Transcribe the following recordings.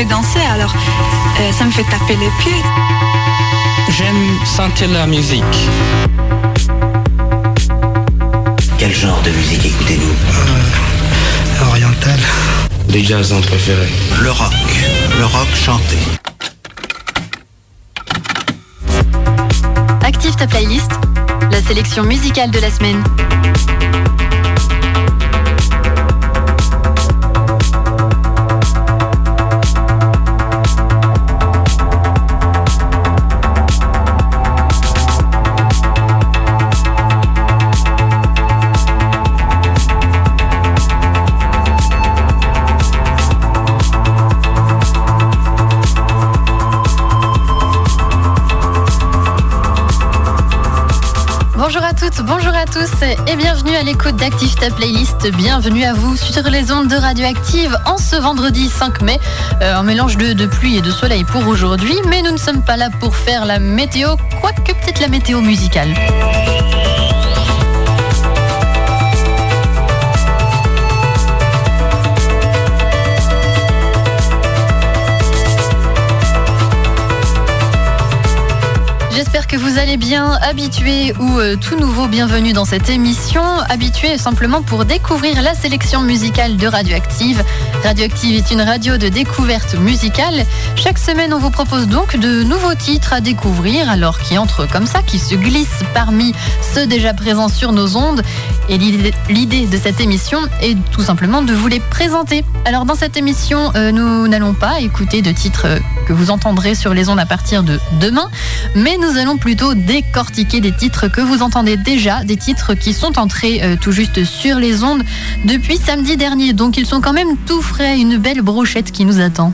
fait danser, alors euh, ça me fait taper les pieds. J'aime sentir la musique. Quel genre de musique écoutez-vous? Euh, Oriental. Des jazzons préférés. Le rock. Le rock chanté. Active ta playlist, la sélection musicale de la semaine. Bonjour à tous et bienvenue à l'écoute d'Active Ta Playlist. Bienvenue à vous sur les ondes de Radioactive en ce vendredi 5 mai. Euh, un mélange de, de, pluie et de soleil pour aujourd'hui, mais nous ne sommes pas là pour faire la météo, quoique peut-être la météo musicale. Que vous allez bien, habitué ou euh, tout nouveau, bienvenue dans cette émission. Habitué simplement pour découvrir la sélection musicale de Radioactive. Radioactive est une radio de découverte musicale. Chaque semaine, on vous propose donc de nouveaux titres à découvrir, alors qui entrent comme ça, qui se glissent parmi ceux déjà présents sur nos ondes. Et l'idée de cette émission est tout simplement de vous les présenter. Alors dans cette émission, euh, nous n'allons pas écouter de titres que vous entendrez sur les ondes à partir de demain, mais nous allons plutôt décortiquer des titres que vous entendez déjà, des titres qui sont entrés euh, tout juste sur les ondes depuis samedi dernier. Donc ils sont quand même tout frais, une belle brochette qui nous attend.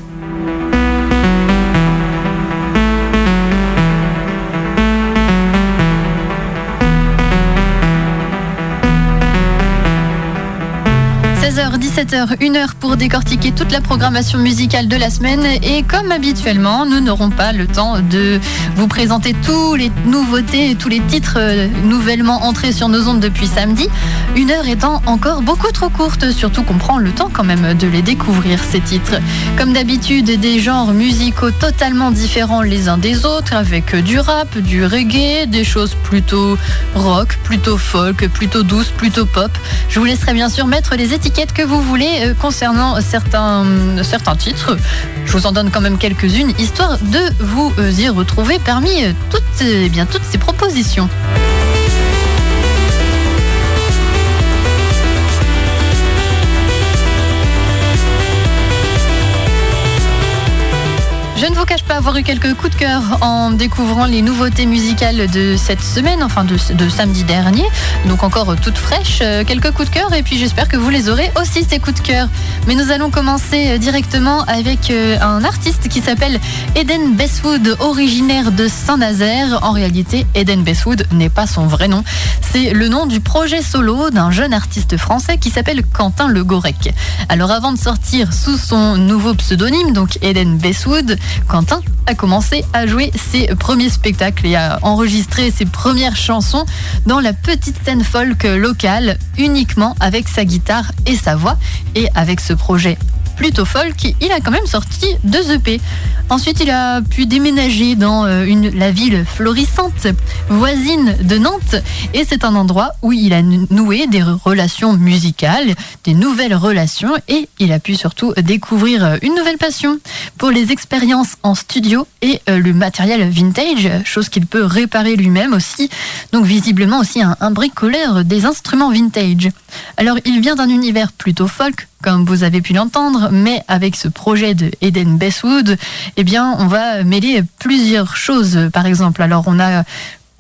17h, 1 heure pour décortiquer toute la programmation musicale de la semaine. Et comme habituellement, nous n'aurons pas le temps de vous présenter tous les nouveautés et tous les titres euh, nouvellement entrés sur nos ondes depuis samedi. Une heure étant encore beaucoup trop courte, surtout qu'on prend le temps quand même de les découvrir, ces titres. Comme d'habitude, des genres musicaux totalement différents les uns des autres, avec du rap, du reggae, des choses plutôt rock, plutôt folk, plutôt douce, plutôt pop. Je vous laisserai bien sûr mettre les étiquettes que vous voulez euh, concernant certains, certains titres. Je vous en donne quand même quelques-unes, histoire de vous euh, y retrouver parmi euh, toutes, eh bien, toutes ces propositions. Avoir eu quelques coups de cœur en découvrant les nouveautés musicales de cette semaine, enfin de, samedi dernier. Donc encore toutes fraîches, euh, quelques coups de cœur et puis j'espère que vous les aurez aussi ces coups de cœur. Mais nous allons commencer euh, directement avec euh, un artiste qui s'appelle Eden Bestwood, originaire de Saint-Nazaire. En réalité, Eden Bestwood n'est pas son vrai nom. C'est le nom du projet solo d'un jeune artiste français qui s'appelle Quentin Le Gorec. Alors avant de sortir sous son nouveau pseudonyme, donc Eden Bestwood, Quentin a commencé à jouer ses premiers spectacles et à enregistrer ses premières chansons dans la petite scène folk locale uniquement avec sa guitare et sa voix. Et avec ce projet plutôt folk, il a quand même sorti deux EP. Ensuite, il a pu déménager dans euh, la ville florissante voisine de Nantes et c'est un endroit où il a noué des relations musicales, des nouvelles relations et il a pu surtout découvrir euh, une nouvelle passion pour les expériences en studio et euh, le matériel vintage, chose qu'il peut réparer lui-même aussi. Donc visiblement aussi un, un bricoleur des instruments vintage. Alors il vient d'un univers plutôt folk comme vous avez pu l'entendre, mais avec ce projet de Eden Bestwood, eh bien, on va mêler plusieurs choses. Par exemple, alors on a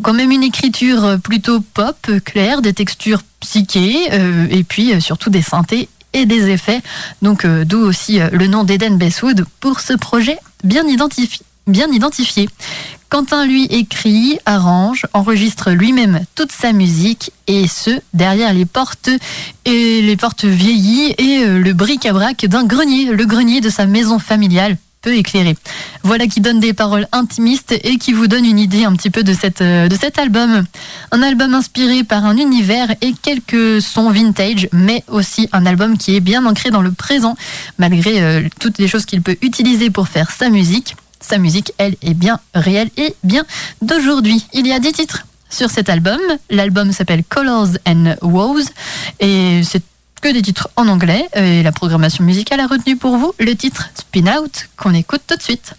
quand même une écriture plutôt pop, claire, des textures psychées, euh, et puis euh, surtout des synthés et des effets. Donc, euh, d'où aussi le nom d'Eden Bestwood pour ce projet bien identifié. Bien identifié. Quentin, lui, écrit, arrange, enregistre lui-même toute sa musique, et ce, derrière les portes, et les portes vieillies et euh, le bric-à-brac d'un grenier, le grenier de sa maison familiale peu éclairé. Voilà qui donne des paroles intimistes et qui vous donne une idée un petit peu euh, de cet album. Un album inspiré par un univers et quelques sons vintage, mais aussi un album qui est bien ancré dans le présent, malgré euh, toutes les choses qu'il peut utiliser pour faire sa musique. Sa musique, elle, est bien réelle et bien d'aujourd'hui. Il y a 10 titres sur cet album. L'album s'appelle Colors and Woes et c'est que des titres en anglais. Et la programmation musicale a retenu pour vous le titre Spin Out qu'on écoute tout de suite.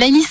Playlist.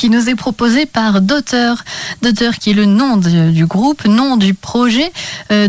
Qui nous est proposé par Daughter. Daughter qui est le nom du groupe, nom du projet. Euh,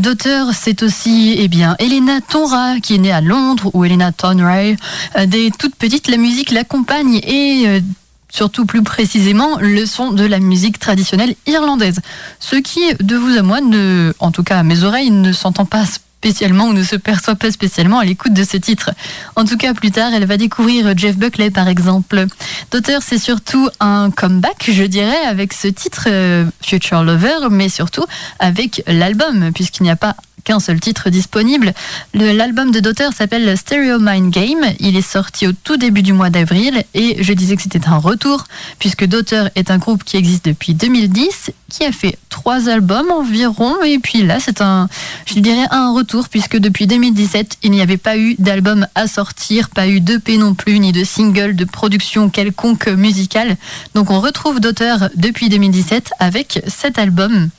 c'est aussi eh bien, Elena Tonra qui est née à Londres ou Elena Tonray. Euh, des toutes petites, la musique l'accompagne et euh, surtout plus précisément le son de la musique traditionnelle irlandaise. Ce qui, de vous à moi, ne, en tout cas à mes oreilles, ne s'entend pas spécialement ou ne se perçoit pas spécialement à l'écoute de ce titre. En tout cas, plus tard, elle va découvrir Jeff Buckley, par exemple. D'auteur, c'est surtout un comeback, je dirais, avec ce titre euh, Future Lover, mais surtout avec l'album, puisqu'il n'y a pas qu'un seul titre disponible. L'album de Daughter s'appelle Stereo Mind Game. Il est sorti au tout début du mois d'avril et je disais que c'était un retour puisque Daughter est un groupe qui existe depuis 2010, qui a fait trois albums environ et puis là c'est un, je dirais un retour puisque depuis 2017 il n'y avait pas eu d'album à sortir, pas eu d'EP non plus ni de single de production quelconque musicale. Donc on retrouve Daughter depuis 2017 avec cet album.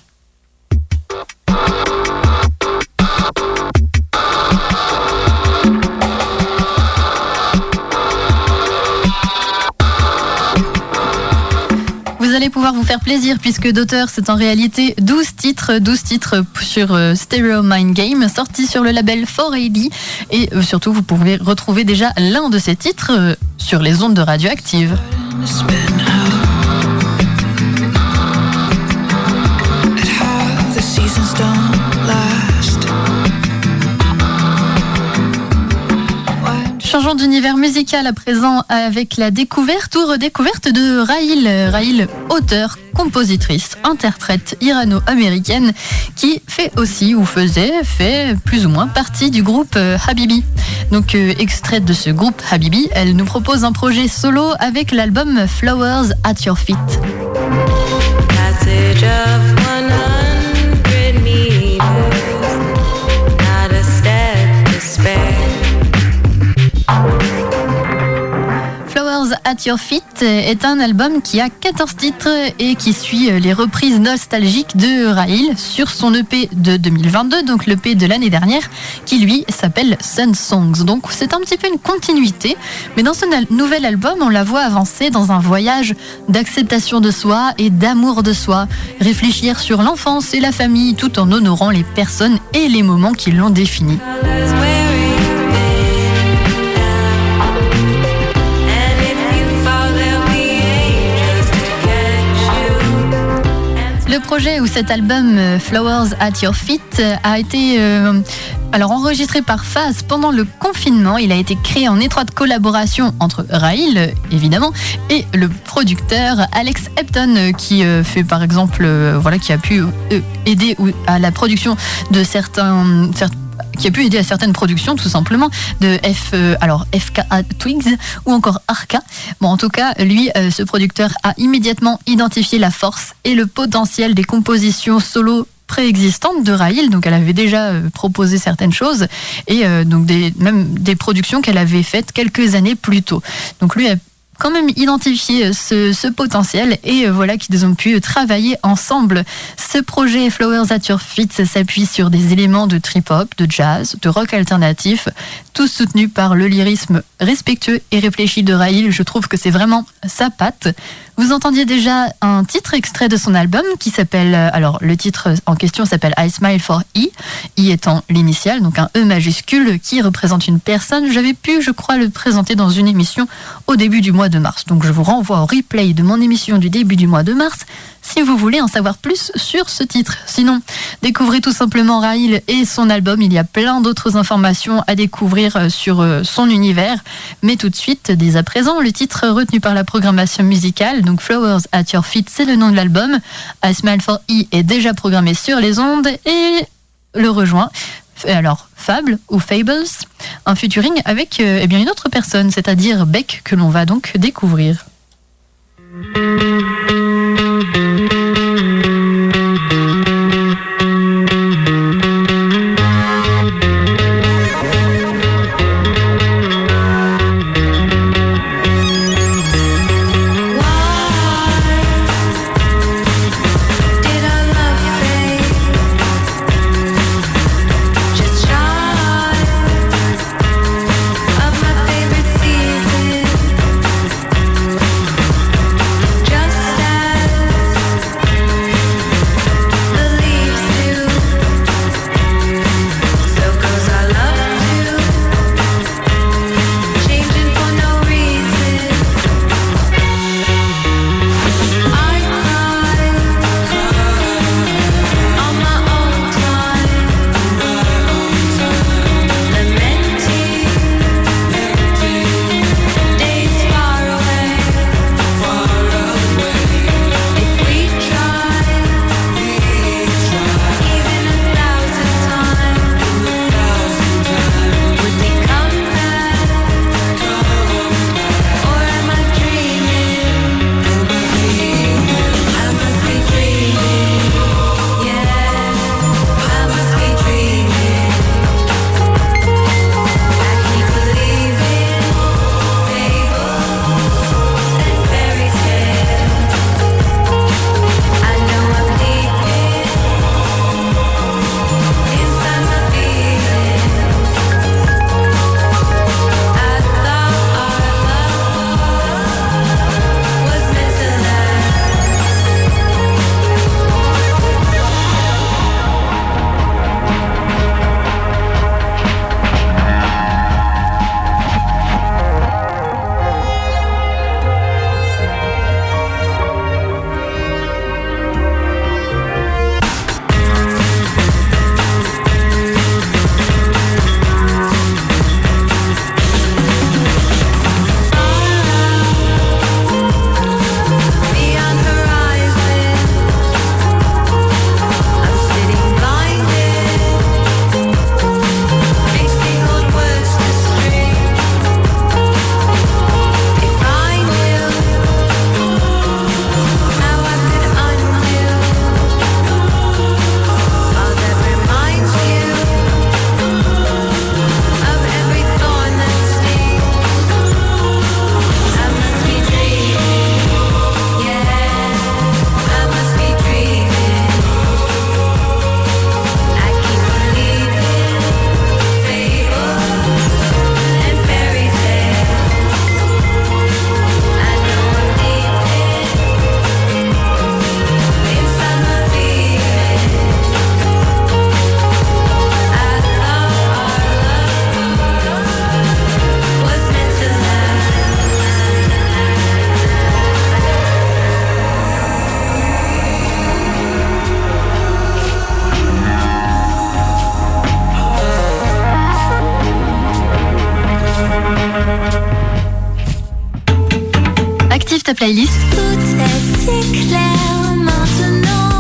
Pouvoir vous faire plaisir puisque d'auteur c'est en réalité 12 titres, 12 titres sur euh, Stereo Mind Game sortis sur le label 4AD et euh, surtout vous pouvez retrouver déjà l'un de ces titres euh, sur les ondes de radioactive. D'univers musical à présent avec la découverte ou redécouverte de Raïl. Raïl, auteur, compositrice, interprète irano-américaine qui fait aussi ou faisait, fait plus ou moins partie du groupe euh, Habibi. Donc euh, extraite de ce groupe Habibi, elle nous propose un projet solo avec l'album Flowers at Your Feet. At Your Feet est un album qui a 14 titres et qui suit les reprises nostalgiques de Raïl sur son EP de 2022, donc l'EP de l'année dernière, qui lui s'appelle Sun Songs. Donc c'est un petit peu une continuité, mais dans ce nouvel album, on la voit avancer dans un voyage d'acceptation de soi et d'amour de soi, réfléchir sur l'enfance et la famille tout en honorant les personnes et les moments qui l'ont défini. Le projet ou cet album euh, Flowers at Your Feet euh, a été euh, alors enregistré par Phase pendant le confinement. Il a été créé en étroite collaboration entre Raïl, évidemment, et le producteur Alex Epton, qui fait par exemple, voilà, qui a pu aider à la production de certains, certains qui a pu aider à certaines productions tout simplement de F euh, alors FKA Twigs ou encore Arca. Bon en tout cas, lui euh, ce producteur a immédiatement identifié la force et le potentiel des compositions solo préexistantes de Raïl, donc elle avait déjà euh, proposé certaines choses et donc même des productions qu'elle avait faites quelques années plus tôt. Donc lui quand même identifié ce, potentiel et euh, voilà qu'ils ont pu travailler ensemble. Ce projet Flowers at Your Feet s'appuie sur des éléments de trip-hop, de jazz, de rock alternatif, tous soutenus par le lyrisme respectueux et réfléchi de Raïl. Je trouve que c'est vraiment sa patte. Vous entendiez déjà un titre extrait de son album qui s'appelle, euh, alors le titre en question s'appelle I Smile for E, I étant l'initiale, donc un E majuscule qui représente une personne. J'avais pu, je crois, le présenter dans une émission au début du mois de mars. Donc je vous renvoie au replay de mon émission du début du mois de mars si vous voulez en savoir plus sur ce titre. Sinon, découvrez tout simplement Raïl et son album. Il y a plein d'autres informations à découvrir euh, sur euh, son univers. Mais tout de suite, dès à présent, le titre retenu par la programmation musicale, donc Flowers at Your Feet, c'est le nom de l'album. I Smile for E est déjà programmé sur les ondes et le rejoint. Alors, Fable ou Fables, un featuring avec euh, eh bien une autre personne, c'est-à-dire Beck, que l'on va donc découvrir.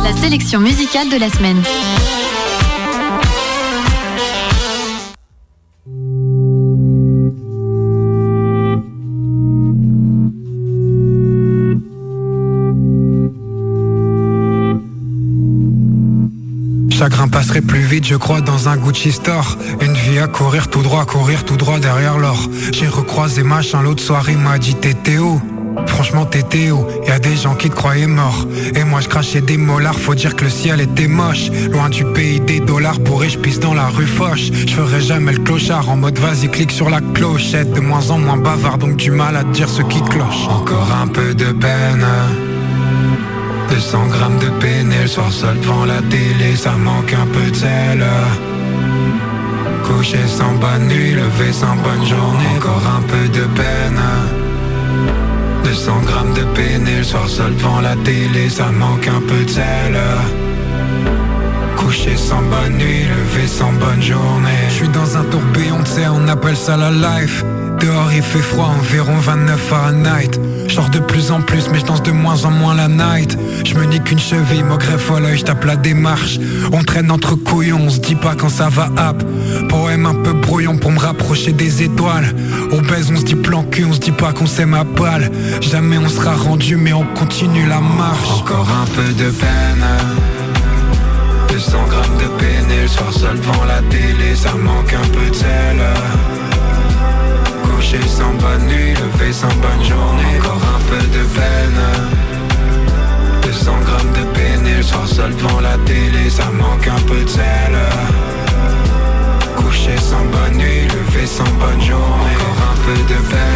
La sélection musicale de la semaine. chagrin passerait plus vite, je crois, dans un Gucci store. Une vie à courir tout droit, courir tout droit derrière l'or. J'ai recroisé machin l'autre soir, il m'a dit t'étais où? Franchement t'étais où? Y'a des gens qui te croyaient mort. Et moi je crachais des molars Faut dire que le ciel était moche. Loin du pays des dollars Bourré je pisse dans la rue Foch Je ferai jamais le clochard En mode vas-y clique sur la clochette. De moins en moins bavard Donc du mal à dire ce qui cloche. Encore un peu de peine. 200 grammes de peine le soir seul devant la télé, ça manque un peu de sel. Coucher sans bonne nuit, lever sans bonne journée, encore un peu de peine. 200 grammes de le soir seul devant la télé, ça manque un peu de sel. Coucher sans bonne nuit, lever sans bonne journée. Je suis dans un tourbillon, tu on appelle ça la life. Dehors il fait froid, environ 29 Fahrenheit Je de plus en plus mais je danse de moins en moins la night. Je me nique une cheville, me greffe à l'œil, je tape la démarche. On traîne entre couillons, on se dit pas quand ça va hop Poème un peu brouillon pour me rapprocher des étoiles. On baise, on se dit plan cul, on se dit pas qu'on s'aime à balle. Jamais on sera rendu mais on continue la marche. Encore un peu de peine. 200 grammes de le soir seul devant la télé Ça manque un peu de sel Coucher sans bonne nuit, lever sans bonne journée. Encore un peu de peine 200 grammes de et le soir seul devant la télé. Ça manque un peu de sel Coucher sans bonne nuit, lever sans bonne journée. Encore un peu de peine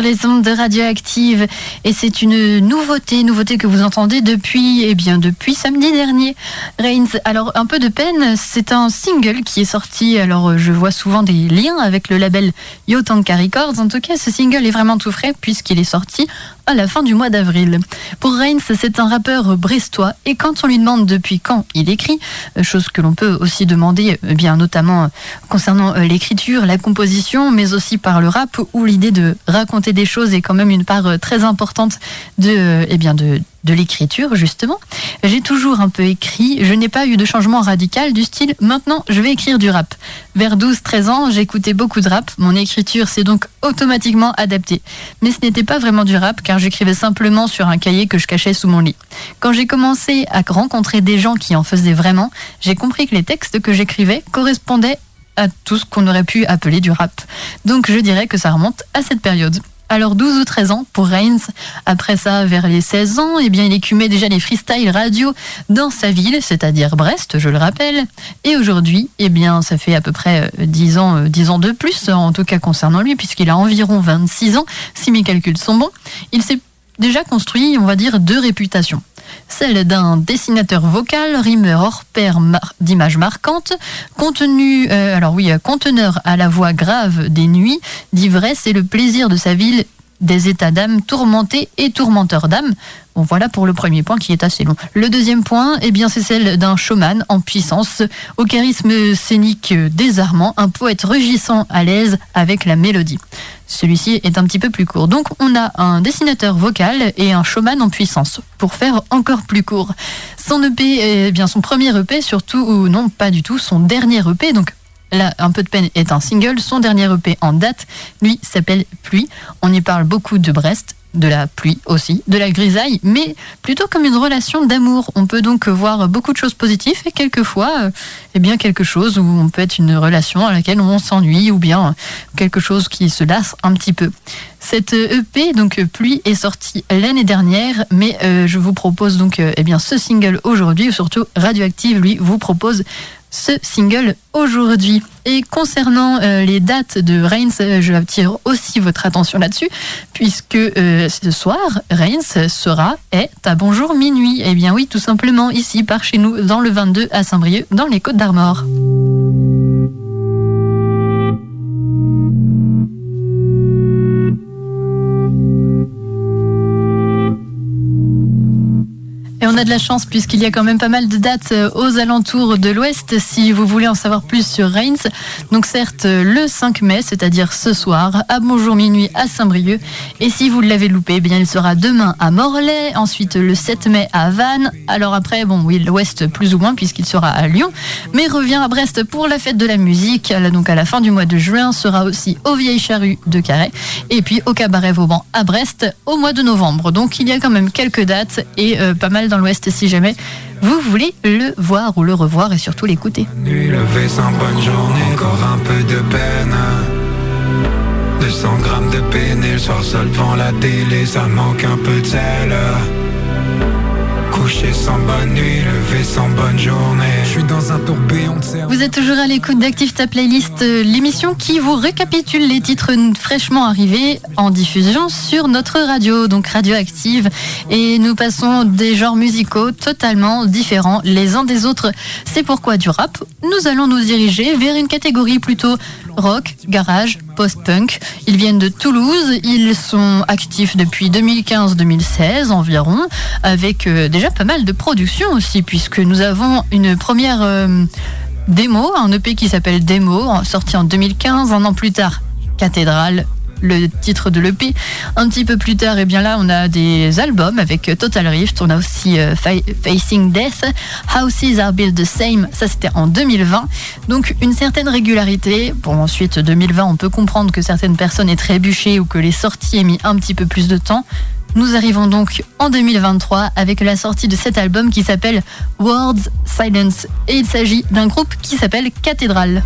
les ondes de radioactive et c'est une nouveauté, nouveauté que vous entendez depuis, eh bien depuis samedi dernier. Reigns, alors un peu de peine, c'est un single qui est sorti. Alors je vois souvent des liens avec le label Yotanka Records. En tout cas, ce single est vraiment tout frais puisqu'il est sorti à la fin du mois d'avril. Pour Reigns, c'est un rappeur brestois et quand on lui demande depuis quand il écrit, euh, chose que l'on peut aussi demander, eh bien notamment euh, concernant euh, l'écriture, la composition, mais aussi par le rap où l'idée de raconter des choses est quand même une part très importante de, eh bien de, de l'écriture, justement. J'ai toujours un peu écrit, je n'ai pas eu de changement radical du style maintenant je vais écrire du rap. Vers 12-13 ans, j'écoutais beaucoup de rap, mon écriture s'est donc automatiquement adaptée. Mais ce n'était pas vraiment du rap car j'écrivais simplement sur un cahier que je cachais sous mon lit. Quand j'ai commencé à rencontrer des gens qui en faisaient vraiment, j'ai compris que les textes que j'écrivais correspondaient à tout ce qu'on aurait pu appeler du rap. Donc je dirais que ça remonte à cette période. Alors 12 ou 13 ans pour Reigns. Après ça, vers les 16 ans, eh bien, il écumait déjà les freestyle radio dans sa ville, c'est-à-dire Brest, je le rappelle. Et aujourd'hui, eh bien, ça fait à peu près 10 euh, ans, 10 euh, ans de plus, en tout cas concernant lui, puisqu'il a environ 26 ans, si mes calculs sont bons. Il s'est déjà construit, on va dire, deux réputations celle d'un dessinateur vocal, rimeur hors pair d'images marquantes, contenu, euh, alors oui, conteneur à la voix grave des nuits, d'ivresse et le plaisir de sa ville des états d'âme tourmentés et tourmenteurs d'âme. Bon, voilà pour le premier point qui est assez long. Le deuxième point, eh bien, c'est celle d'un showman en puissance, au charisme scénique désarmant, un poète rugissant à l'aise avec la mélodie. Celui-ci est un petit peu plus court. Donc on a un dessinateur vocal et un showman en puissance. Pour faire encore plus court, son EP, eh bien son premier EP surtout, ou non pas du tout, son dernier EP, donc là un peu de peine est un single, son dernier EP en date, lui s'appelle Pluie. On y parle beaucoup de Brest, de la pluie aussi, de la grisaille, mais plutôt comme une relation d'amour. On peut donc voir beaucoup de choses positives et quelquefois, euh, eh bien quelque chose où on peut être une relation à laquelle on s'ennuie ou bien quelque chose qui se lasse un petit peu. Cette EP, donc Pluie, est sortie l'année dernière, mais euh, je vous propose donc euh, eh bien ce single aujourd'hui, surtout Radioactive, lui, vous propose ce single aujourd'hui. Et concernant euh, les dates de Reigns, euh, je attire aussi votre attention là-dessus, puisque euh, ce soir, Reigns sera, est à Bonjour Minuit. Eh bien oui, tout simplement ici, par chez nous, dans le 22 à Saint-Brieuc, dans les Côtes d'Armor. Et on a de la chance puisqu'il y a quand même pas mal de dates euh, aux alentours de l'Ouest si vous voulez en savoir plus sur Reims. Donc certes le 5 mai, c'est-à-dire ce soir, à Bonjour Minuit à Saint-Brieuc. Et si vous l'avez loupé, eh bien il sera demain à Morlaix, ensuite le 7 mai à Vannes. Alors après, bon oui, l'Ouest plus ou moins puisqu'il sera à Lyon, mais revient à Brest pour la fête de la musique. Donc à la fin du mois de juin sera aussi au Vieille Charrue de Carré et puis au Cabaret Vauban à Brest au mois de novembre. Donc il y a quand même quelques dates et euh, pas mal dans l'Ouest si jamais vous voulez le voir ou le revoir et surtout l'écouter. Nuit levée sans bonne journée, encore un peu de peine. 200 grammes de le soir seul devant la télé, ça manque un peu de sel. Couché sans bonne nuit, sans bonne journée. Je suis dans un tourbillon de. Vous êtes toujours à l'écoute d'Active Ta Playlist, euh, l'émission qui vous récapitule les titres fraîchement arrivés en diffusion sur notre radio, donc Radioactive. Et nous passons des genres musicaux totalement différents les uns des autres. C'est pourquoi du rap, nous allons nous diriger vers une catégorie plutôt rock, garage, post-punk. Ils viennent de Toulouse, ils sont actifs depuis 2015-2016 environ, avec euh, déjà pas mal de production aussi, puisque nous avons une première euh, démo, un EP qui s'appelle Démo, sorti en 2015, un an plus tard, Cathédrale, le titre de l'EP. Un petit peu plus tard, et bien là, on a des albums avec Total Rift. On a aussi euh, Fa- Facing Death, Houses Are Built the Same. Ça, c'était en 2020. Donc, une certaine régularité. Bon, ensuite, 2020, on peut comprendre que certaines personnes aient trébuché ou que les sorties aient mis un petit peu plus de temps. Nous arrivons donc en 2023 avec la sortie de cet album qui s'appelle Words Silence. Et il s'agit d'un groupe qui s'appelle Cathédrale.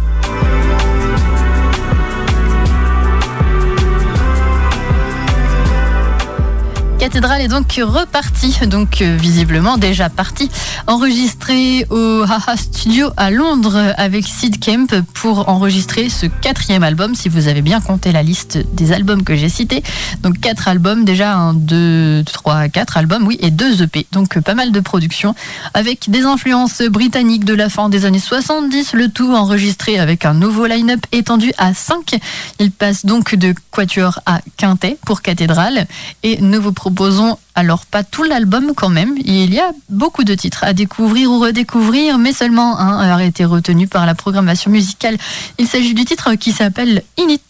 Cathédrale est donc reparti, donc euh, visiblement déjà parti, enregistré au Haha Studio à Londres avec Sid Kemp pour enregistrer ce quatrième album, si vous avez bien compté la liste des albums que j'ai cités. Donc quatre albums, déjà un, deux, trois, quatre albums, oui, et deux EP. Donc pas mal de production avec des influences britanniques de la fin des années 70, le tout enregistré avec un nouveau line-up étendu à 5. Il passe donc de quatuor à quintet pour Cathédrale et nous vous alors pas tout l'album quand même. Il y a beaucoup de titres à découvrir ou redécouvrir, mais seulement un a été retenu par la programmation musicale. Il s'agit du titre qui s'appelle Init.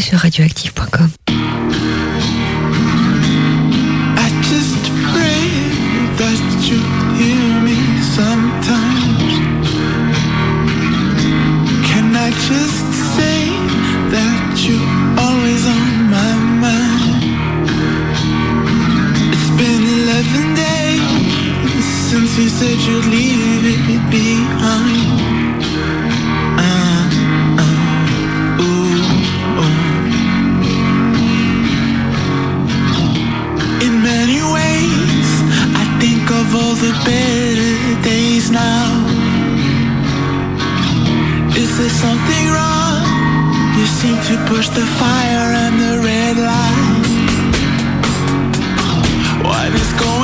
Sur radioactive.com. of all the better days now. Is there something wrong? You seem to push the fire and the red light. What is going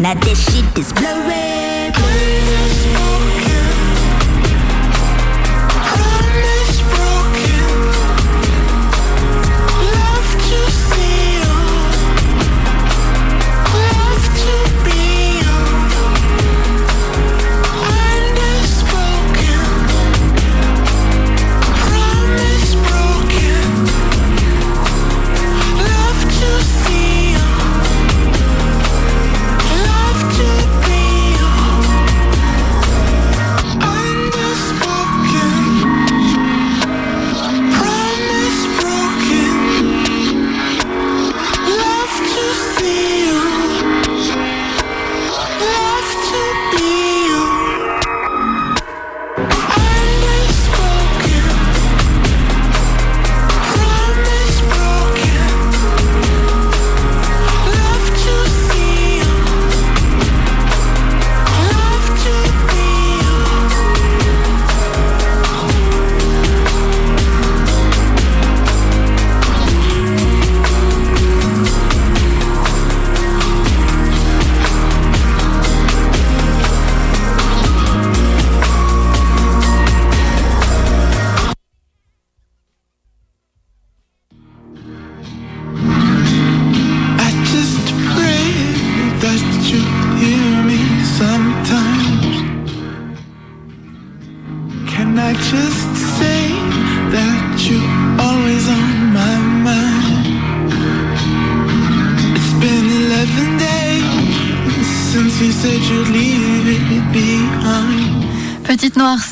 Now this shit is blurry.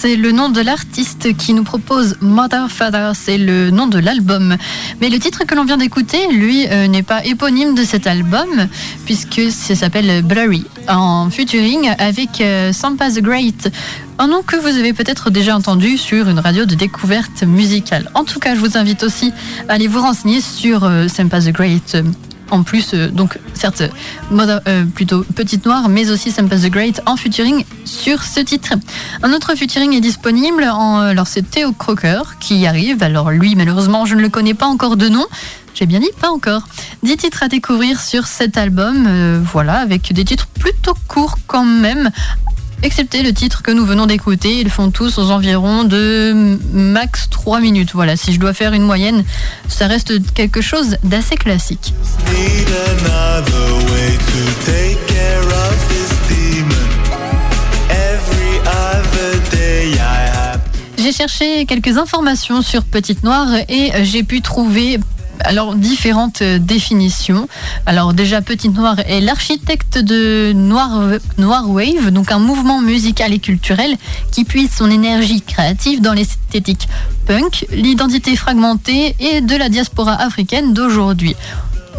C'est le nom de l'artiste qui nous propose Mother Father, c'est le nom de l'album. Mais le titre que l'on vient d'écouter, lui, euh, n'est pas éponyme de cet album, puisque ça s'appelle Blurry, en featuring avec euh, Sampa the Great. Un nom que vous avez peut-être déjà entendu sur une radio de découverte musicale. En tout cas, je vous invite aussi à aller vous renseigner sur euh, Sampa the Great. En plus, euh, donc certes, euh, plutôt Petite Noire, mais aussi Sampa the Great en featuring sur ce titre. Un autre featuring est disponible. Alors c'est Théo Crocker qui arrive. Alors lui, malheureusement, je ne le connais pas encore de nom. J'ai bien dit pas encore. 10 titres à découvrir sur cet album. euh, voilà, avec des titres plutôt courts quand même. Excepté le titre que nous venons d'écouter. Ils font tous aux environs de max 3 minutes. Voilà, si je dois faire une moyenne, ça reste quelque chose d'assez classique. J'ai cherché quelques informations sur Petite Noire et j'ai pu trouver alors différentes définitions. Alors déjà Petite Noire est l'architecte de Noir, Noir Wave, donc un mouvement musical et culturel qui puise son énergie créative dans l'esthétique punk, l'identité fragmentée et de la diaspora africaine d'aujourd'hui.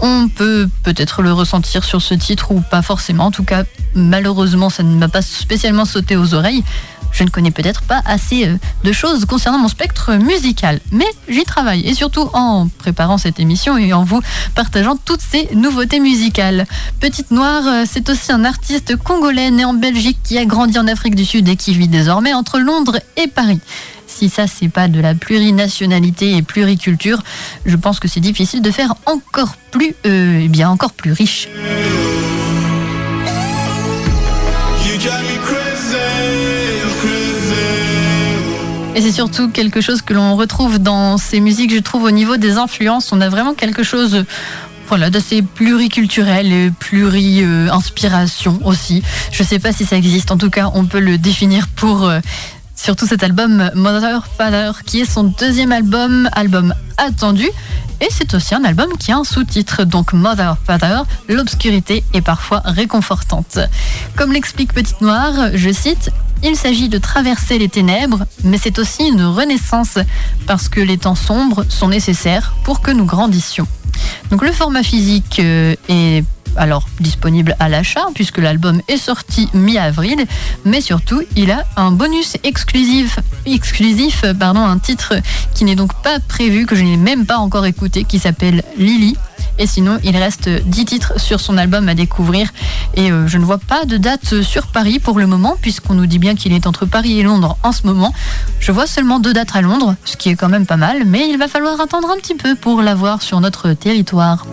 On peut peut-être le ressentir sur ce titre ou pas forcément. En tout cas, malheureusement, ça ne m'a pas spécialement sauté aux oreilles je ne connais peut-être pas assez euh, de choses concernant mon spectre musical, mais j'y travaille et surtout en préparant cette émission et en vous partageant toutes ces nouveautés musicales. Petite Noire, euh, c'est aussi un artiste congolais né en Belgique qui a grandi en Afrique du Sud et qui vit désormais entre Londres et Paris. Si ça, c'est pas de la plurinationalité et pluriculture, je pense que c'est difficile de faire encore plus, euh, eh bien encore plus riche. Et c'est surtout quelque chose que l'on retrouve dans ces musiques, je trouve, au niveau des influences. On a vraiment quelque chose voilà, d'assez pluriculturel et pluri-inspiration aussi. Je ne sais pas si ça existe, en tout cas, on peut le définir pour euh, surtout cet album Mother Father, qui est son deuxième album, album attendu. Et c'est aussi un album qui a un sous-titre, donc Mother Father, l'obscurité est parfois réconfortante. Comme l'explique Petite Noire, je cite, il s'agit de traverser les ténèbres, mais c'est aussi une renaissance, parce que les temps sombres sont nécessaires pour que nous grandissions. Donc le format physique euh, est alors disponible à l'achat puisque l'album est sorti mi-avril, mais surtout il a un bonus exclusif, exclusif pardon, un titre qui n'est donc pas prévu, que je n'ai même pas encore écouté, qui s'appelle Lily. Et sinon, il reste 10 titres sur son album à découvrir. Et euh, je ne vois pas de date sur Paris pour le moment, puisqu'on nous dit bien qu'il est entre Paris et Londres en ce moment. Je vois seulement deux dates à Londres, ce qui est quand même pas mal, mais il va falloir attendre un petit peu pour l'avoir sur notre territoire.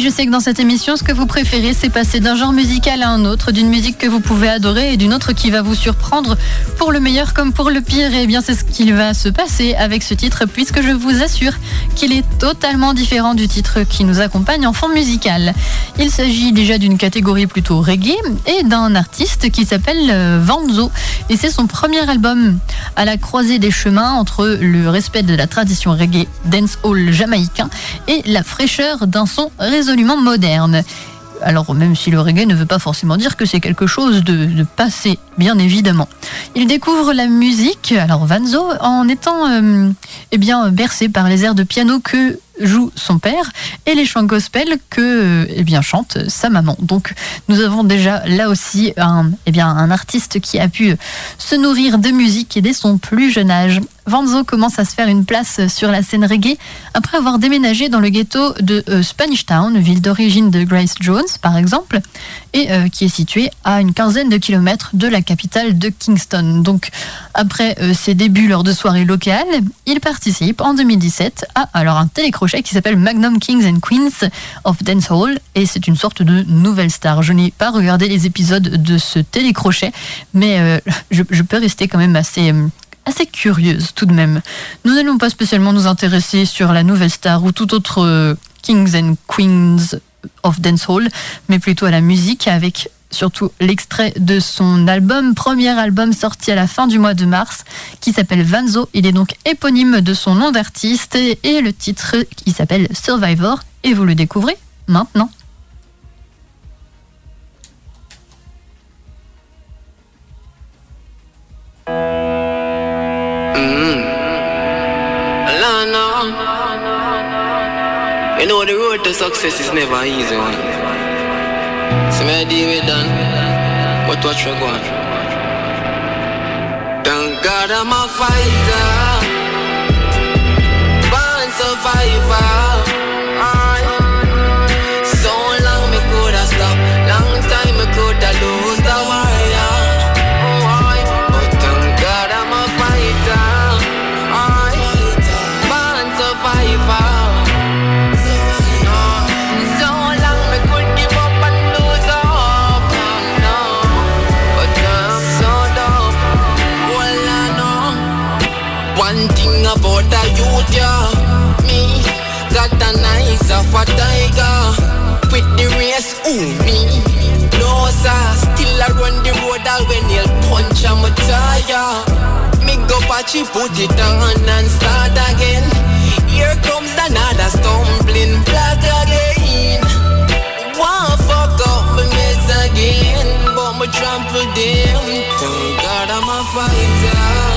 Et je sais que dans cette émission, ce que vous préférez, c'est passer d'un genre musical à un autre, d'une musique que vous pouvez adorer et d'une autre qui va vous surprendre pour le meilleur comme pour le pire. Et eh bien, c'est ce qu'il va se passer avec ce titre, puisque je vous assure qu'il est totalement différent du titre qui nous accompagne en fond musical. Il s'agit déjà d'une catégorie plutôt reggae et d'un artiste qui s'appelle euh, Vanzo. Et c'est son premier album à la croisée des chemins entre le respect de la tradition reggae dancehall jamaïcain et la fraîcheur d'un son résolument moderne. Alors même si le reggae ne veut pas forcément dire que c'est quelque chose de, passé, bien évidemment. Il découvre la musique, alors Vanzo, en étant euh, eh bien, bercé par les airs de piano que joue son père et les chants gospel que euh, eh bien, chante sa maman. Donc nous avons déjà là aussi un, eh bien, un artiste qui a pu se nourrir de musique dès son plus jeune âge. Vanzo commence à se faire une place sur la scène reggae après avoir déménagé dans le ghetto de euh, Spanish Town, ville d'origine de Grace Jones par exemple, et euh, qui est située à une quinzaine de kilomètres de la capitale de Kingston. Donc après ses débuts lors de soirées locales, il participe en 2017 à alors un télécrochet qui s'appelle Magnum Kings and Queens of Dancehall et c'est une sorte de nouvelle star. Je n'ai pas regardé les épisodes de ce télécrochet, mais euh, je, peux rester quand même assez euh, assez curieuse tout de même. Nous n'allons pas spécialement nous intéresser sur la nouvelle star ou tout autre euh, Kings and Queens of Dancehall, mais plutôt à la musique avec surtout l'extrait de son album, premier album sorti à la fin du mois de mars, qui s'appelle Vanzo. Il est donc éponyme de son nom d'artiste et le titre qui s'appelle Survivor. Et vous le découvrez maintenant. You know the road to success is never easy one. So me I deal with done. But watch we go on. Thank God I'm a fighter. Ooh, me. No, sir, still I run the road all when he'll punch on my tire. Me go patchy, put it on and start again. Here comes another stumbling block again. One fuck up my mess again, but me trample them. Thank God I'm a fighter.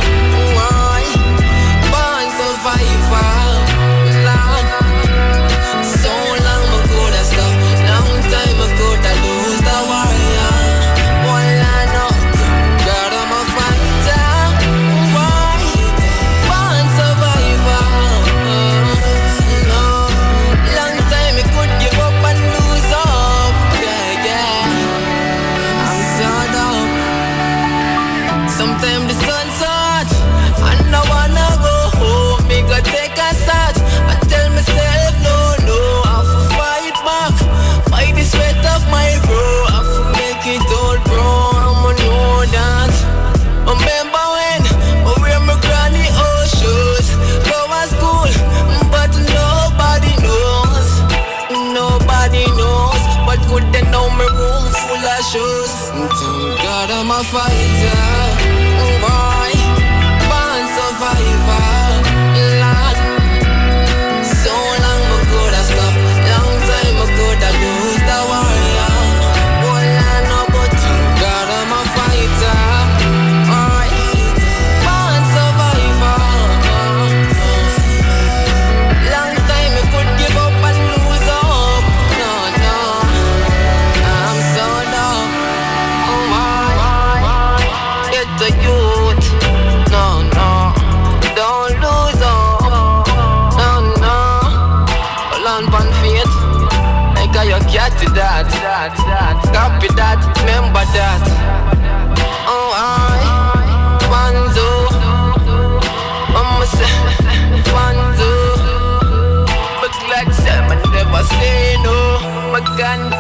Thank God I'm a fighter, Oh, boy, born survivor. that. Oh, I one zoo. Mama say want to, but like seven, never say no. My gun.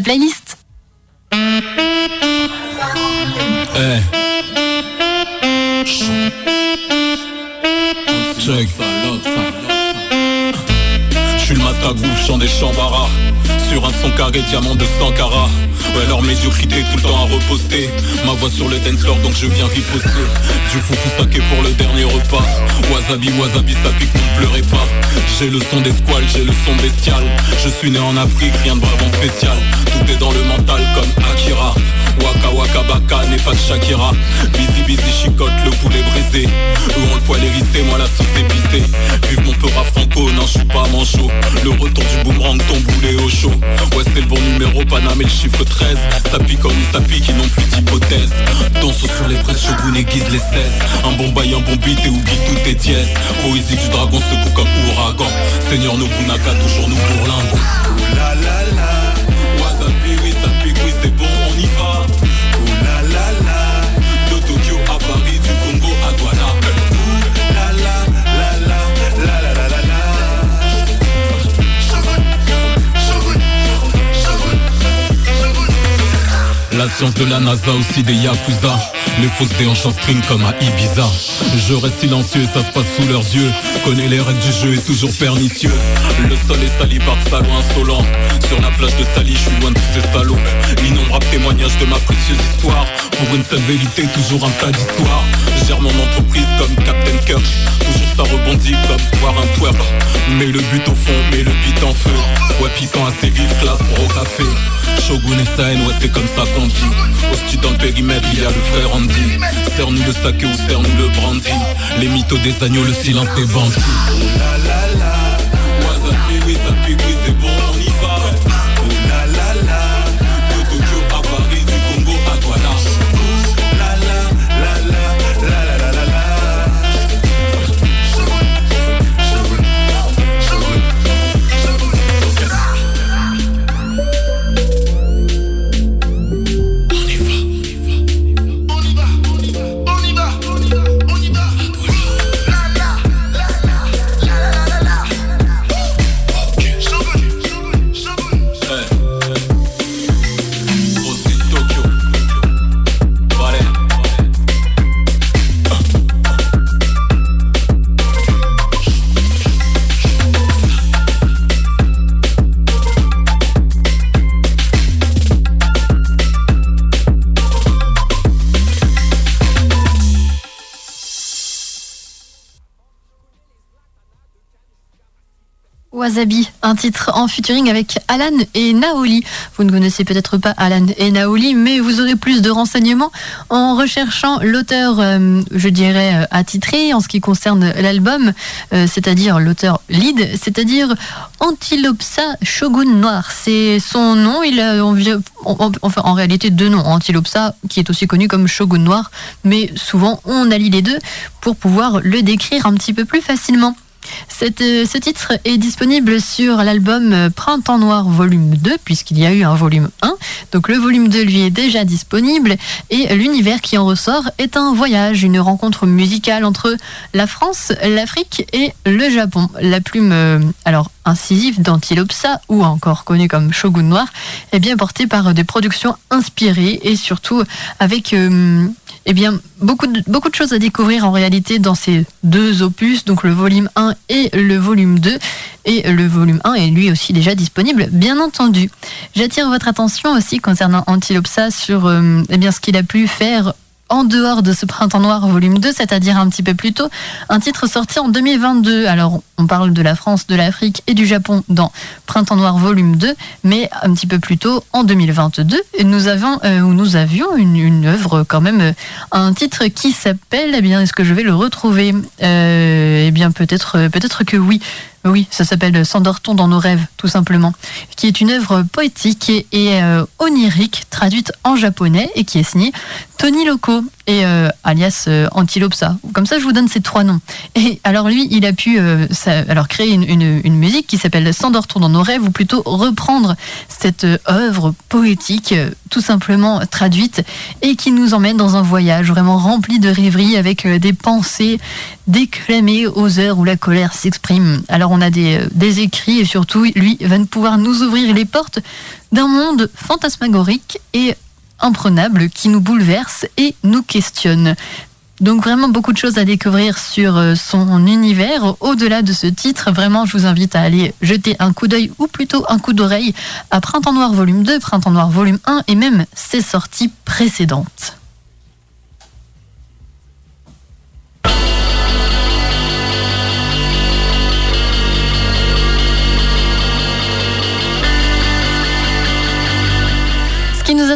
Playlist. Des Sur un son carré, diamant de 100 carats. Ouais, leur médiocrité tout le temps à reposter. Ma voix sur le dance floor, donc je viens riposter. Du foufou saké pour le dernier repas. Wasabi, wasabi, ça pique, ne pleurez pas. J'ai le son des squales, j'ai le son bestial. Je suis né en Afrique, rien de vraiment spécial. Tout est dans le mental comme Akira. Waka waka baka n'est pas Shakira. Busy busy chicote le poulet brisé. Eux ont le poil hérissé, moi la sauce épicée que mon peur à franco, non je suis pas manchot. Le retour du boomerang, ton boulet au chaud. Ouais c'est le bon numéro, Paname et le chiffre 13 Ça pique comme ça pique, ils n'ont plus d'hypothèse. Danse sur les presses, Shogun aiguise les 16 Un bon bail, un bon beat et oublie tout est dièse Poésie du dragon secoue comme ouragan. Seigneur Nobunaka, toujours nous La La science de la NASA aussi des Yakuza. Les fausses déhanches en string comme à Ibiza. Je reste silencieux, ça se passe sous leurs yeux. Connais les règles du jeu et toujours pernicieux. Le sol est sali par de salauds insolents. Sur la plage de Sali, je suis loin de tous ces salauds. Innombrables témoignages de ma précieuse histoire. Pour une seule vérité, toujours un tas d'histoires. Gère mon entreprise comme Captain Kirk. Toujours ça rebondit comme voir un twerk Mets le but au fond, mets le beat en feu. Ouais piquant assez vif, classe au café. Shogun et Saen, ouais c'est comme ça qu'on dit Au dans le périmètre, il y a le frère Andy. Serre-nous le saké ou serre-nous le brandy Les mythos des agneaux, le silence des bandits Un titre en featuring avec Alan et Naoli. Vous ne connaissez peut-être pas Alan et Naoli, mais vous aurez plus de renseignements en recherchant l'auteur, euh, je dirais, euh, attitré en ce qui concerne l'album, euh, c'est-à-dire l'auteur lead, c'est-à-dire Antilopsa Shogun Noir. C'est son nom, il a enfin, en réalité deux noms, Antilopsa, qui est aussi connu comme Shogun Noir, mais souvent on allie les deux pour pouvoir le décrire un petit peu plus facilement. Euh, ce titre est disponible sur l'album euh, Printemps Noir volume 2, puisqu'il y a eu un volume 1. Donc le volume 2 lui est déjà disponible et l'univers qui en ressort est un voyage, une rencontre musicale entre la France, l'Afrique et le Japon. La plume euh, alors incisive d'Antilopsa, ou encore connue comme Shogun Noir, est bien portée par des productions inspirées et surtout avec euh, eh bien, beaucoup de, beaucoup de choses à découvrir en réalité dans ces deux opus, donc le volume 1 et le volume 2. Et le volume 1 est lui aussi déjà disponible, bien entendu. J'attire votre attention aussi concernant Antilopsa sur euh, eh bien, ce qu'il a pu faire en dehors de ce Printemps Noir volume 2, c'est-à-dire un petit peu plus tôt, un titre sorti en 2022. Alors, on parle de la France, de l'Afrique et du Japon dans Printemps Noir volume 2, mais un petit peu plus tôt, en 2022, nous, avons, euh, nous avions une, œuvre quand même, euh, un titre qui s'appelle, eh bien, est-ce que je vais le retrouver? Euh, Eh bien, peut-être euh, peut-être que oui. Oui, ça s'appelle S'endort-on dans nos rêves, tout simplement, qui est une œuvre poétique et, euh, onirique traduite en japonais et qui est signée Tony Loco et euh, alias euh, Antilopsa. Comme ça, je vous donne ces trois noms. Et alors lui, il a pu alors créer une, musique qui s'appelle S'endort-on dans nos rêves, ou plutôt reprendre cette œuvre poétique, tout simplement traduite, et qui nous emmène dans un voyage vraiment rempli de rêveries avec des pensées déclamées aux heures où la colère s'exprime. Alors on a des, euh, écrits et surtout, lui va pouvoir nous ouvrir les portes d'un monde fantasmagorique et imprenable qui nous bouleverse et nous questionne. Donc vraiment beaucoup de choses à découvrir sur euh, son univers. Au-delà de ce titre, vraiment, je vous invite à aller jeter un coup d'œil ou plutôt un coup d'oreille à Printemps Noir volume 2, Printemps Noir volume 1 et même ses sorties précédentes.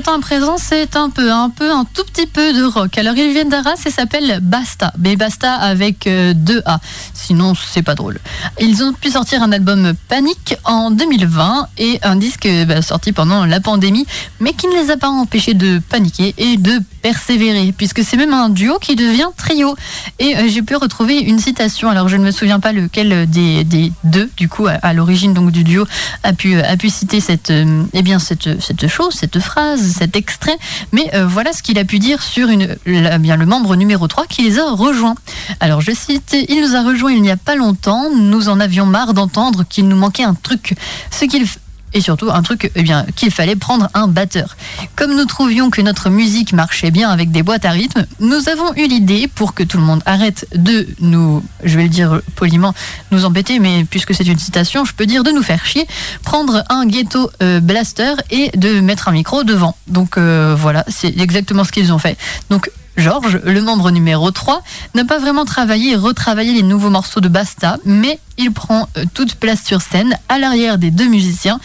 À présent, c'est un peu, un peu, un tout petit peu de rock. Alors, ils viennent d'Arras et s'appellent Basta. Mais Basta avec euh, deux A. Sinon, c'est pas drôle. Ils ont pu sortir un album Panique en 2020 et un disque bah, sorti pendant la pandémie, mais qui ne les a pas empêchés de paniquer et de persévérer, puisque c'est même un duo qui devient trio. Et euh, j'ai pu retrouver une citation. Alors, je ne me souviens pas lequel des, deux, du coup, à, l'origine donc du duo, a pu, pu citer cette, euh, eh cette, chose, cette phrase, cet extrait. Mais euh, voilà ce qu'il a pu dire sur une, bien, le membre numéro 3 qui les a rejoints. Alors, je cite, il nous a rejoints il n'y a pas longtemps. Nous en avions marre d'entendre qu'il nous manquait un truc. Ce qu'il et surtout un truc eh bien qu'il fallait prendre un batteur. Comme nous trouvions que notre musique marchait bien avec des boîtes à rythme, nous avons eu l'idée pour que tout le monde arrête de nous, je vais le dire poliment, nous embêter, mais puisque c'est une citation, je peux dire de nous faire chier, prendre un ghetto euh, blaster et de mettre un micro devant. Donc euh, voilà, c'est exactement ce qu'ils ont fait. Donc Georges, le membre numéro 3, n'a pas vraiment travaillé et retravaillé les nouveaux morceaux de Basta, mais il prend euh, toute place sur scène, à l'arrière des deux musiciens.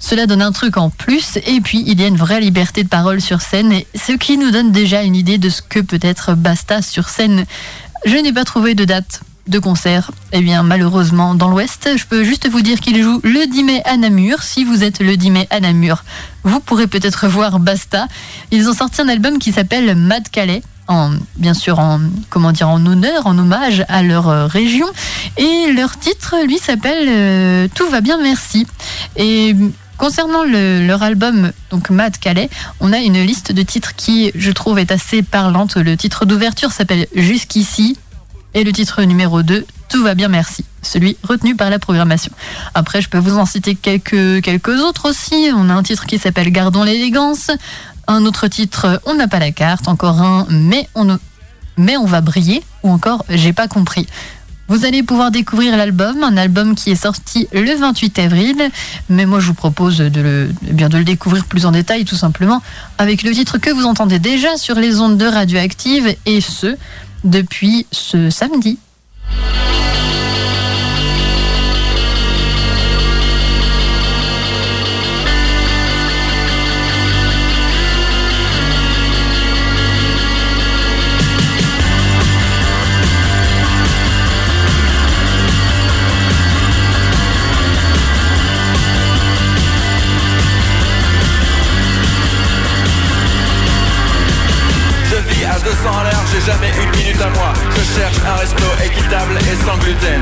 Cela donne un truc en plus, et puis il y a une vraie liberté de parole sur scène, ce qui nous donne déjà une idée de ce que peut être Basta sur scène. Je n'ai pas trouvé de date de concert. Eh bien, malheureusement, dans l'Ouest, je peux juste vous dire qu'il joue le 10 mai à Namur. Si vous êtes le 10 mai à Namur, vous pourrez peut-être voir Basta. Ils ont sorti un album qui s'appelle Mad Calais. En, bien sûr en comment dire en honneur, en hommage à leur euh, région et leur titre lui s'appelle euh, Tout va bien merci et Concernant le- leur album, donc Mad Calais, on a une liste de titres qui, je trouve, est assez parlante. Le titre d'ouverture s'appelle Jusqu'ici et le titre numéro 2, Tout va bien, merci. Celui retenu par la programmation. Après, je peux vous en citer quelques, quelques autres aussi. On a un titre qui s'appelle Gardons l'élégance. Un autre titre, On n'a pas la carte. Encore un, Mais on, mais on va briller. Ou encore, J'ai pas compris. Vous allez pouvoir découvrir l'album, un album qui est sorti le 28 avril, mais moi je vous propose de le, eh bien de le découvrir plus en détail tout simplement avec le titre que vous entendez déjà sur les ondes de Radioactive et ce depuis ce samedi. Un resto équitable et sans gluten.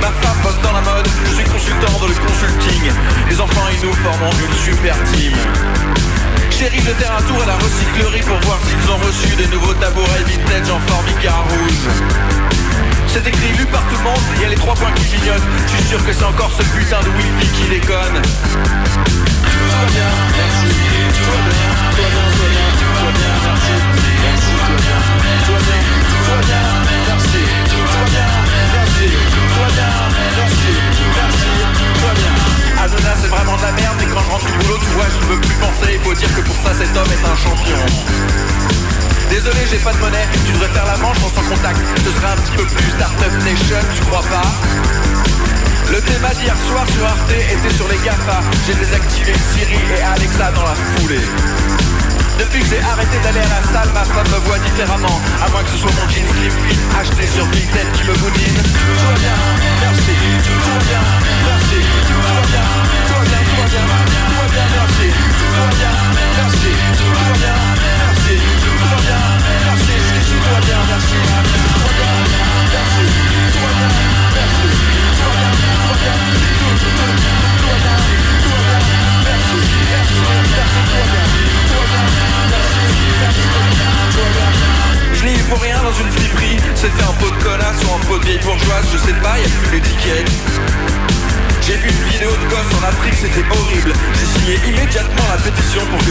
Ma femme bosse dans la mode, je suis consultant dans le consulting. Les enfants et nous formons une super team. Chérie, de faire un tour à la recyclerie pour voir s'ils ont reçu des nouveaux tabourets vintage en formica rouge. C'est écrit lu par tout le monde, il y a les trois points qui clignotent. Je suis sûr que c'est encore ce putain de wifi qui déconne. Bien, bien, bien, bien, c'est vraiment de la merde mais quand je rentre du boulot tu vois je ne veux plus penser Il faut dire que pour ça cet homme est un champion Désolé j'ai pas de monnaie, tu devrais faire la manche en sans contact Ce serait un petit peu plus Startup Nation, tu crois pas le thème d'hier soir sur Arte était sur les GAFA J'ai désactivé Siri et Alexa dans la foulée depuis que j'ai arrêté d'aller à la salle, ma femme me voit différemment. À moins que ce soit mon jean slim fit acheté sur Vinted qui me boudine. Tout va bien, merci, tout va bien, merci. Tout va bien, tout va bien, tout va bien, tout bien, merci. Tout va bien, merci, tout bien,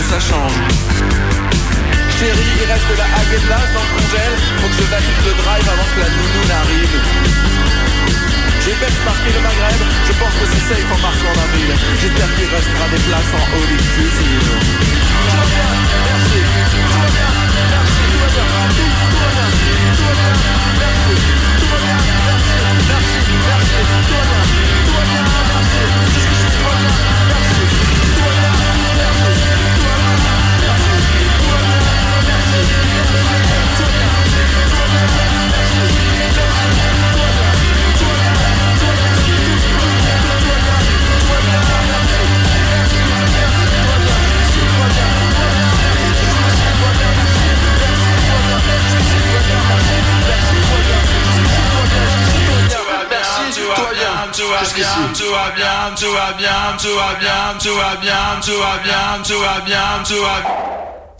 ça change Chérie, il reste la hague dans le congèle Faut que je valide le drive avant que la nounou n'arrive j'ai benchmarké le Maghreb, je pense que c'est safe en mars en avril J'espère qu'il restera des places en haut bien,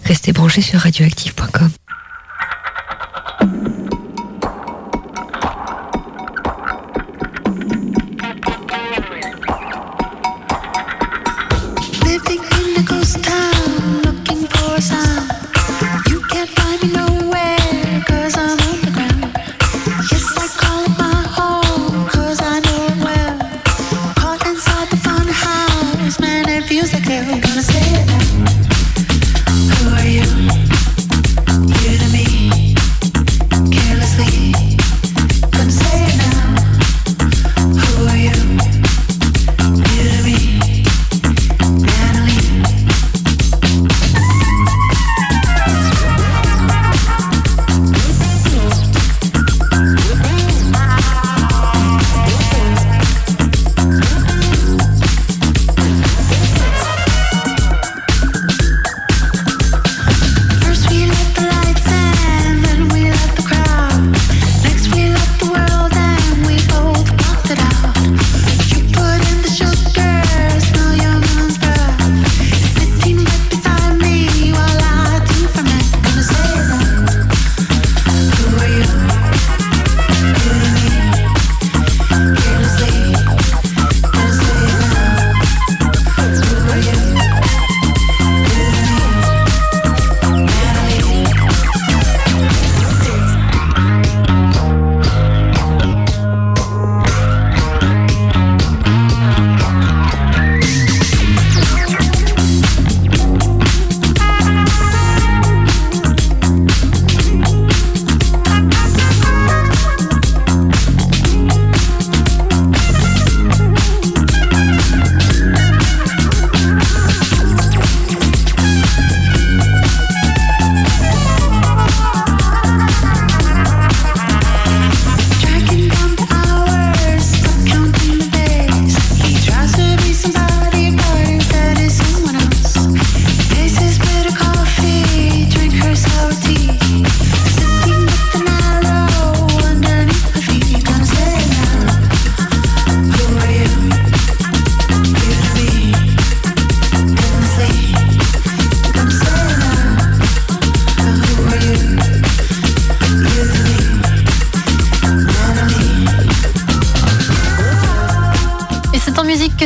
Restez branchés sur radioactive.com.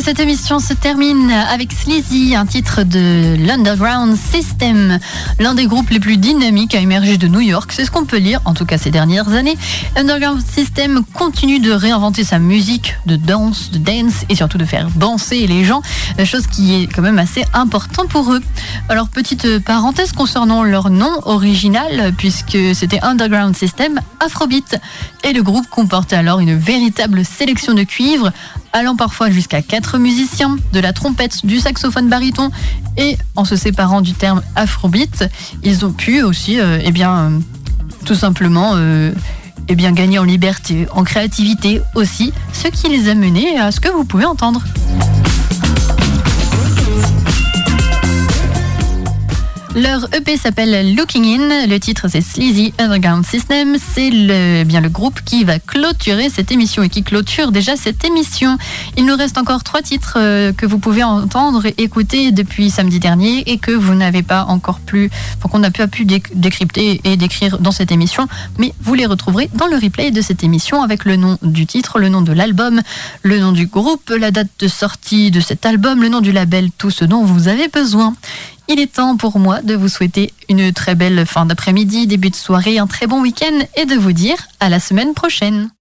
cette émission se termine avec Sleazy, un titre de l'Underground System, l'un des groupes les plus dynamiques à émerger de New York, c'est ce qu'on peut lire, en tout cas ces dernières années. Underground System continue de réinventer sa musique de danse, de dance et surtout de faire danser les gens, chose qui est quand même assez important pour eux. Alors petite parenthèse concernant leur nom original, puisque c'était Underground System Afrobeat, et le groupe comportait alors une véritable sélection de cuivres allant parfois jusqu'à quatre musiciens, de la trompette, du saxophone baryton, et en se séparant du terme afrobeat, ils ont pu aussi, euh, eh bien, euh, tout simplement, euh, eh bien, gagner en liberté, en créativité aussi, ce qui les a menés à ce que vous pouvez entendre. Leur EP s'appelle Looking In. Le titre c'est Sleazy Underground System. C'est le, bien le groupe qui va clôturer cette émission et qui clôture déjà cette émission. Il nous reste encore trois titres euh, que vous pouvez entendre et écouter depuis samedi dernier et que vous n'avez pas encore plus, qu'on n'a pas pu décrypter et décrire dans cette émission. Mais vous les retrouverez dans le replay de cette émission avec le nom du titre, le nom de l'album, le nom du groupe, la date de sortie de cet album, le nom du label, tout ce dont vous avez besoin. Il est temps pour moi de vous souhaiter une très belle fin d'après-midi, début de soirée, un très bon week-end et de vous dire à la semaine prochaine.